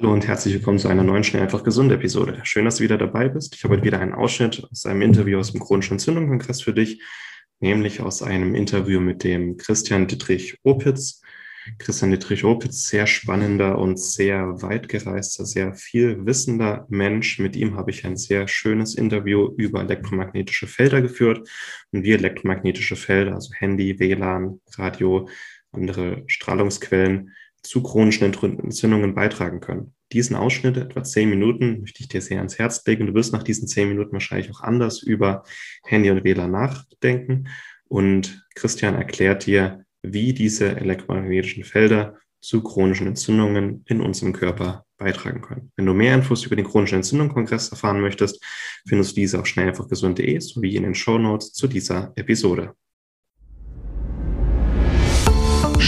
Hallo und herzlich willkommen zu einer neuen Schnell einfach gesund Episode. Schön, dass du wieder dabei bist. Ich habe heute wieder einen Ausschnitt aus einem Interview aus dem chronischen Entzündungskongress für dich, nämlich aus einem Interview mit dem Christian Dietrich Opitz. Christian Dietrich Opitz, sehr spannender und sehr weit gereister, sehr viel wissender Mensch. Mit ihm habe ich ein sehr schönes Interview über elektromagnetische Felder geführt und wie elektromagnetische Felder, also Handy, WLAN, Radio, andere Strahlungsquellen, zu chronischen Entzündungen beitragen können. Diesen Ausschnitt, etwa zehn Minuten, möchte ich dir sehr ans Herz legen. Du wirst nach diesen zehn Minuten wahrscheinlich auch anders über Handy und WLAN nachdenken. Und Christian erklärt dir, wie diese elektromagnetischen Felder zu chronischen Entzündungen in unserem Körper beitragen können. Wenn du mehr Infos über den chronischen Entzündungskongress erfahren möchtest, findest du diese auf schnelleinfachgesund.de sowie in den Show Notes zu dieser Episode.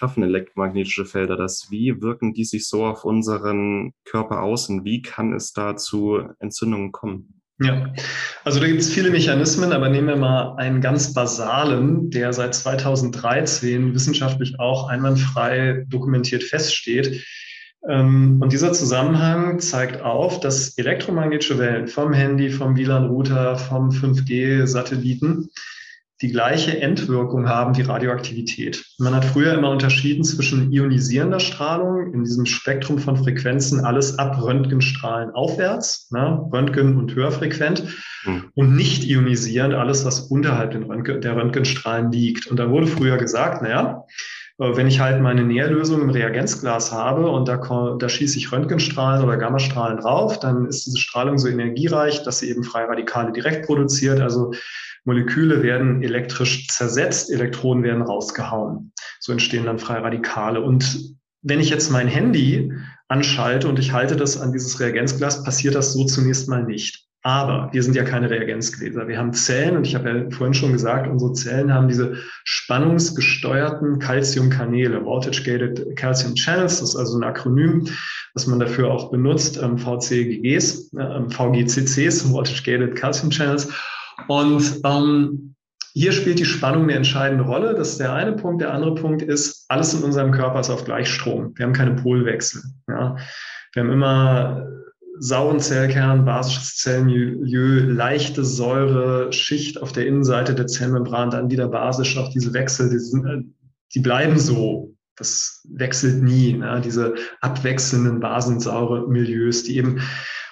Schaffen elektromagnetische Felder das? Wie wirken die sich so auf unseren Körper aus und wie kann es da zu Entzündungen kommen? Ja, also da gibt es viele Mechanismen, aber nehmen wir mal einen ganz basalen, der seit 2013 wissenschaftlich auch einwandfrei dokumentiert feststeht. Ähm, und dieser Zusammenhang zeigt auf, dass elektromagnetische Wellen vom Handy, vom WLAN-Router, vom 5G-Satelliten die gleiche Endwirkung haben wie Radioaktivität. Man hat früher immer unterschieden zwischen ionisierender Strahlung in diesem Spektrum von Frequenzen, alles ab Röntgenstrahlen aufwärts, ne, Röntgen und höherfrequent, mhm. und nicht ionisierend, alles, was unterhalb Röntgen, der Röntgenstrahlen liegt. Und da wurde früher gesagt, naja, äh, wenn ich halt meine Nährlösung im Reagenzglas habe und da, da schieße ich Röntgenstrahlen oder Gammastrahlen drauf, dann ist diese Strahlung so energiereich, dass sie eben freie Radikale direkt produziert. Also Moleküle werden elektrisch zersetzt, Elektronen werden rausgehauen. So entstehen dann freie Radikale. Und wenn ich jetzt mein Handy anschalte und ich halte das an dieses Reagenzglas, passiert das so zunächst mal nicht. Aber wir sind ja keine Reagenzgläser. Wir haben Zellen und ich habe ja vorhin schon gesagt, unsere Zellen haben diese spannungsgesteuerten Calciumkanäle, Voltage-Gated Calcium Channels. Das ist also ein Akronym, was man dafür auch benutzt, ähm, VCGs, äh, VGCCs, Voltage-Gated Calcium Channels. Und ähm, hier spielt die Spannung eine entscheidende Rolle. Das ist der eine Punkt. Der andere Punkt ist, alles in unserem Körper ist auf Gleichstrom. Wir haben keine Polwechsel. Ja. Wir haben immer sauren Zellkern, basisches Zellmilieu, leichte Säure, Schicht auf der Innenseite der Zellmembran, dann wieder basisch auch diese Wechsel, die, sind, äh, die bleiben so. Das wechselt nie. Ne? Diese abwechselnden basensaure Milieus, die eben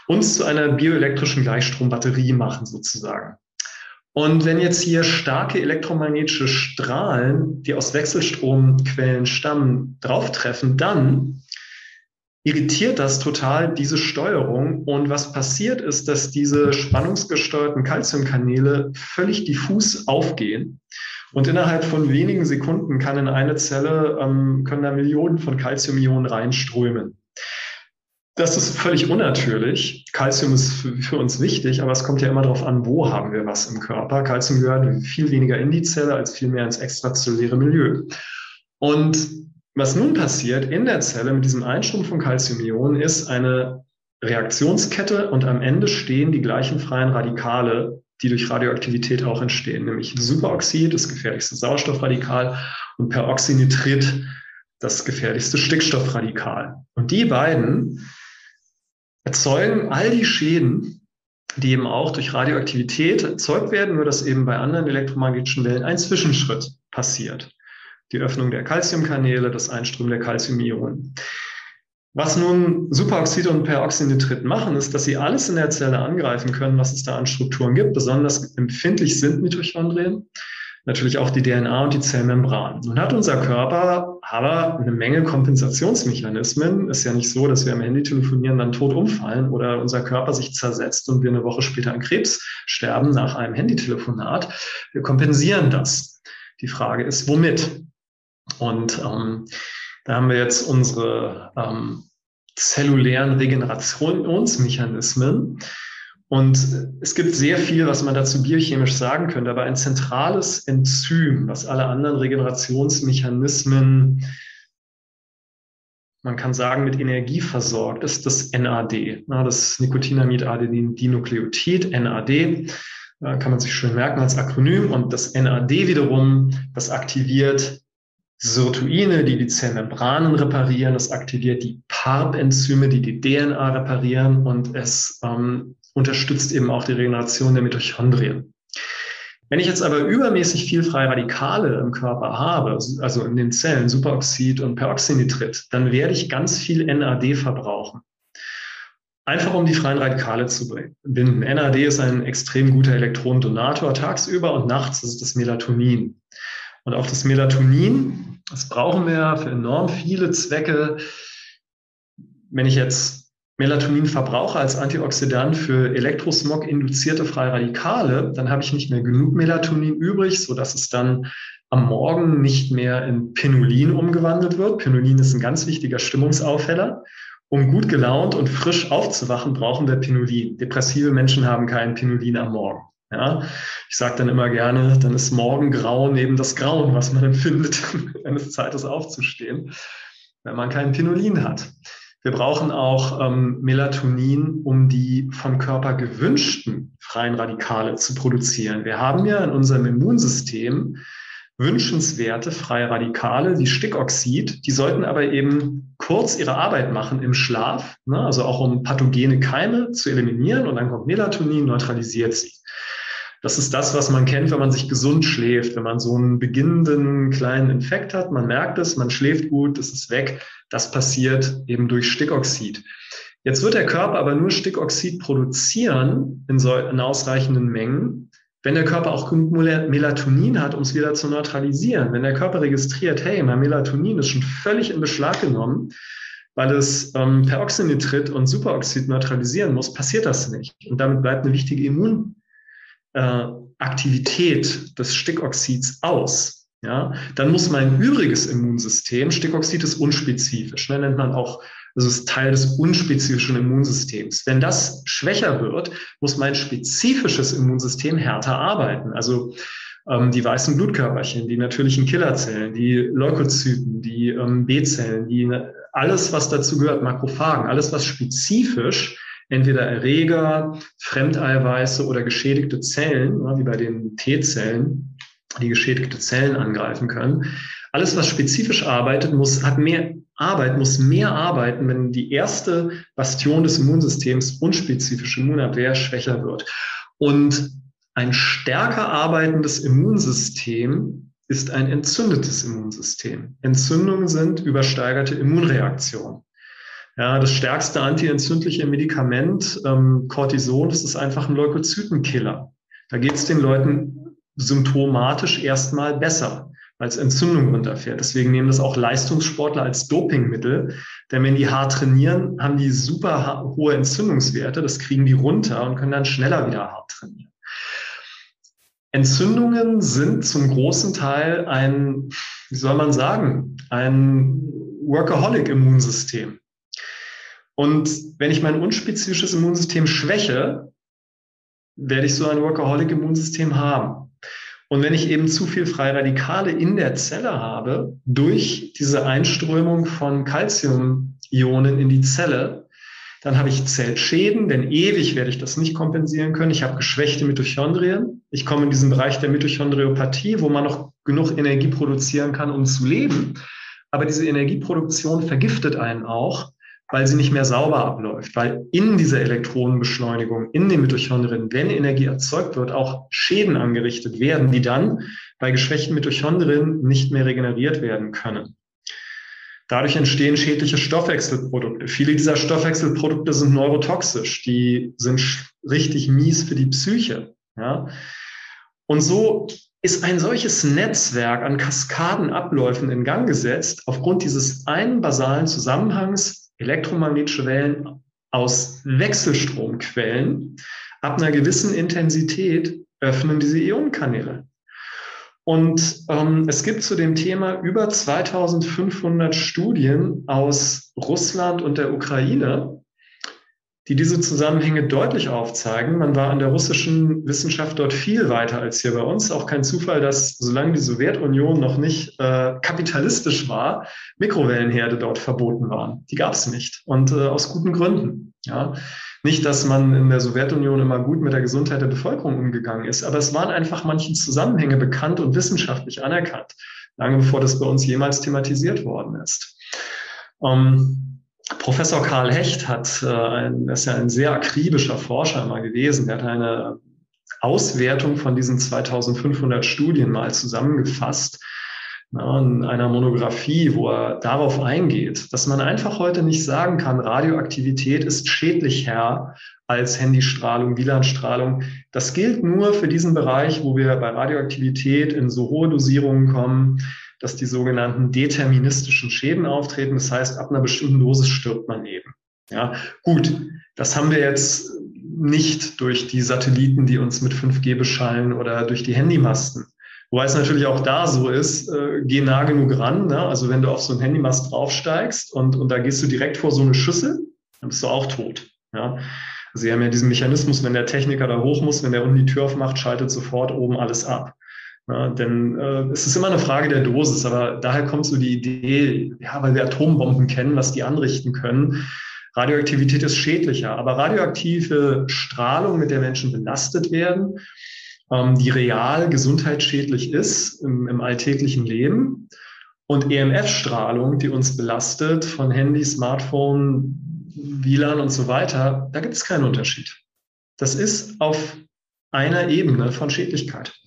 uns zu einer bioelektrischen Gleichstrombatterie machen sozusagen. Und wenn jetzt hier starke elektromagnetische Strahlen, die aus Wechselstromquellen stammen, drauftreffen, dann irritiert das total diese Steuerung. Und was passiert ist, dass diese spannungsgesteuerten Calciumkanäle völlig diffus aufgehen. Und innerhalb von wenigen Sekunden kann in eine Zelle, ähm, können da Millionen von Calciumionen reinströmen. Das ist völlig unnatürlich. Calcium ist für, uns wichtig, aber es kommt ja immer darauf an, wo haben wir was im Körper. Calcium gehört viel weniger in die Zelle als viel mehr ins extrazelluläre Milieu. Und was nun passiert in der Zelle mit diesem Einstrom von Calciumionen ist eine Reaktionskette und am Ende stehen die gleichen freien Radikale, die durch Radioaktivität auch entstehen, nämlich Superoxid, das gefährlichste Sauerstoffradikal, und Peroxynitrit, das gefährlichste Stickstoffradikal. Und die beiden erzeugen all die Schäden, die eben auch durch Radioaktivität erzeugt werden, nur dass eben bei anderen elektromagnetischen Wellen ein Zwischenschritt passiert. Die Öffnung der Calciumkanäle, das Einströmen der Calciumionen. Was nun Superoxid und Peroxynitrit machen, ist, dass sie alles in der Zelle angreifen können, was es da an Strukturen gibt. Besonders empfindlich sind Mitochondrien natürlich auch die DNA und die Zellmembran. Nun hat unser Körper aber eine Menge Kompensationsmechanismen. Ist ja nicht so, dass wir am Handy telefonieren, dann tot umfallen oder unser Körper sich zersetzt und wir eine Woche später an Krebs sterben nach einem Handytelefonat. Wir kompensieren das. Die Frage ist, womit? Und ähm, da haben wir jetzt unsere ähm, zellulären Regenerationsmechanismen. Und es gibt sehr viel, was man dazu biochemisch sagen könnte, aber ein zentrales Enzym, was alle anderen Regenerationsmechanismen, man kann sagen, mit Energie versorgt, ist das NAD, das Nicotinamid-Adenin-Dinukleotid, NAD. Kann man sich schön merken als Akronym. Und das NAD wiederum, das aktiviert Sirtuine, die die Zellmembranen reparieren. Es aktiviert die PARP-Enzyme, die die DNA reparieren. Und es ähm, unterstützt eben auch die Regeneration der Mitochondrien. Wenn ich jetzt aber übermäßig viel freie Radikale im Körper habe, also in den Zellen, Superoxid und Peroxynitrit, dann werde ich ganz viel NAD verbrauchen. Einfach um die freien Radikale zu binden. NAD ist ein extrem guter Elektronendonator tagsüber und nachts ist das Melatonin. Und auch das Melatonin, das brauchen wir für enorm viele Zwecke. Wenn ich jetzt Melatonin verbrauche als Antioxidant für Elektrosmog-induzierte Radikale, dann habe ich nicht mehr genug Melatonin übrig, sodass es dann am Morgen nicht mehr in Pinolin umgewandelt wird. Pinolin ist ein ganz wichtiger Stimmungsaufheller. Um gut gelaunt und frisch aufzuwachen, brauchen wir Pinolin. Depressive Menschen haben kein Pinolin am Morgen. Ja, ich sage dann immer gerne, dann ist Morgengrauen eben das Grauen, was man empfindet, wenn es Zeit ist aufzustehen, wenn man kein Pinolin hat. Wir brauchen auch ähm, Melatonin, um die vom Körper gewünschten freien Radikale zu produzieren. Wir haben ja in unserem Immunsystem wünschenswerte freie Radikale wie Stickoxid. Die sollten aber eben kurz ihre Arbeit machen im Schlaf, ne? also auch um pathogene Keime zu eliminieren. Und dann kommt Melatonin, neutralisiert sie. Das ist das, was man kennt, wenn man sich gesund schläft, wenn man so einen beginnenden kleinen Infekt hat. Man merkt es, man schläft gut, es ist weg. Das passiert eben durch Stickoxid. Jetzt wird der Körper aber nur Stickoxid produzieren in, so, in ausreichenden Mengen, wenn der Körper auch genug Melatonin hat, um es wieder zu neutralisieren. Wenn der Körper registriert, hey, mein Melatonin ist schon völlig in Beschlag genommen, weil es ähm, Peroxynitrit und Superoxid neutralisieren muss, passiert das nicht. Und damit bleibt eine wichtige Immunaktivität äh, des Stickoxids aus. Ja, dann muss mein übriges Immunsystem, Stickoxid ist unspezifisch, ne, nennt man auch, das ist Teil des unspezifischen Immunsystems. Wenn das schwächer wird, muss mein spezifisches Immunsystem härter arbeiten. Also ähm, die weißen Blutkörperchen, die natürlichen Killerzellen, die Leukozyten, die ähm, B-Zellen, die ne, alles, was dazu gehört, Makrophagen, alles, was spezifisch entweder Erreger, Fremdeiweiße oder geschädigte Zellen, wie bei den T-Zellen, die geschädigte Zellen angreifen können. Alles, was spezifisch arbeitet, muss, hat mehr Arbeit, muss mehr arbeiten, wenn die erste Bastion des Immunsystems, unspezifische Immunabwehr, schwächer wird. Und ein stärker arbeitendes Immunsystem ist ein entzündetes Immunsystem. Entzündungen sind übersteigerte Immunreaktionen. Ja, das stärkste antientzündliche Medikament, ähm, Cortison, das ist einfach ein Leukozytenkiller. Da geht es den Leuten symptomatisch erstmal besser, als Entzündung runterfährt. Deswegen nehmen das auch Leistungssportler als Dopingmittel. Denn wenn die hart trainieren, haben die super hohe Entzündungswerte. Das kriegen die runter und können dann schneller wieder hart trainieren. Entzündungen sind zum großen Teil ein, wie soll man sagen, ein Workaholic-Immunsystem. Und wenn ich mein unspezifisches Immunsystem schwäche, werde ich so ein Workaholic-Immunsystem haben. Und wenn ich eben zu viel freie Radikale in der Zelle habe, durch diese Einströmung von Calcium-Ionen in die Zelle, dann habe ich Zellschäden, denn ewig werde ich das nicht kompensieren können. Ich habe geschwächte Mitochondrien. Ich komme in diesen Bereich der Mitochondriopathie, wo man noch genug Energie produzieren kann, um zu leben. Aber diese Energieproduktion vergiftet einen auch weil sie nicht mehr sauber abläuft, weil in dieser Elektronenbeschleunigung, in den Mitochondrien, wenn Energie erzeugt wird, auch Schäden angerichtet werden, die dann bei geschwächten Mitochondrien nicht mehr regeneriert werden können. Dadurch entstehen schädliche Stoffwechselprodukte. Viele dieser Stoffwechselprodukte sind neurotoxisch, die sind richtig mies für die Psyche. Ja? Und so ist ein solches Netzwerk an Kaskadenabläufen in Gang gesetzt, aufgrund dieses einen basalen Zusammenhangs elektromagnetische Wellen aus Wechselstromquellen ab einer gewissen Intensität öffnen diese Ionenkanäle. Und ähm, es gibt zu dem Thema über 2500 Studien aus Russland und der Ukraine, die diese Zusammenhänge deutlich aufzeigen. Man war an der russischen Wissenschaft dort viel weiter als hier bei uns. Auch kein Zufall, dass solange die Sowjetunion noch nicht äh, kapitalistisch war, Mikrowellenherde dort verboten waren. Die gab es nicht und äh, aus guten Gründen. Ja. Nicht, dass man in der Sowjetunion immer gut mit der Gesundheit der Bevölkerung umgegangen ist, aber es waren einfach manche Zusammenhänge bekannt und wissenschaftlich anerkannt, lange bevor das bei uns jemals thematisiert worden ist. Ähm, Professor Karl Hecht hat, äh, ein, ist ja ein sehr akribischer Forscher immer gewesen. Der hat eine Auswertung von diesen 2500 Studien mal zusammengefasst na, in einer Monographie, wo er darauf eingeht, dass man einfach heute nicht sagen kann, Radioaktivität ist schädlicher als Handystrahlung, WLAN-Strahlung. Das gilt nur für diesen Bereich, wo wir bei Radioaktivität in so hohe Dosierungen kommen, dass die sogenannten deterministischen Schäden auftreten. Das heißt, ab einer bestimmten Dosis stirbt man eben. Ja, gut, das haben wir jetzt nicht durch die Satelliten, die uns mit 5G beschallen oder durch die Handymasten. Wobei es natürlich auch da so ist, äh, geh nah genug ran. Ne? Also wenn du auf so einen Handymast draufsteigst und, und da gehst du direkt vor so eine Schüssel, dann bist du auch tot. Ja? Also sie haben ja diesen Mechanismus, wenn der Techniker da hoch muss, wenn der unten die Tür aufmacht, schaltet sofort oben alles ab. Ja, denn äh, es ist immer eine Frage der Dosis, aber daher kommt so die Idee, ja, weil wir Atombomben kennen, was die anrichten können. Radioaktivität ist schädlicher, aber radioaktive Strahlung, mit der Menschen belastet werden, ähm, die real gesundheitsschädlich ist im, im alltäglichen Leben, und EMF-Strahlung, die uns belastet von Handy, Smartphone, WLAN und so weiter, da gibt es keinen Unterschied. Das ist auf einer Ebene von Schädlichkeit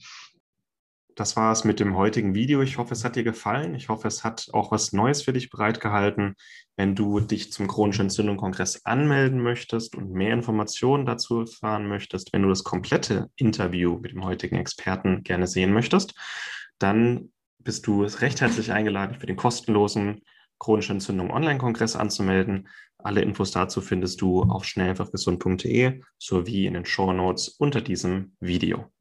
das war es mit dem heutigen Video. Ich hoffe, es hat dir gefallen. Ich hoffe, es hat auch was Neues für dich bereitgehalten. Wenn du dich zum chronischen Entzündung-Kongress anmelden möchtest und mehr Informationen dazu erfahren möchtest, wenn du das komplette Interview mit dem heutigen Experten gerne sehen möchtest, dann bist du recht herzlich eingeladen, für den kostenlosen chronische Entzündung Online-Kongress anzumelden. Alle Infos dazu findest du auf schnelleinfachgesund.de sowie in den Show Notes unter diesem Video.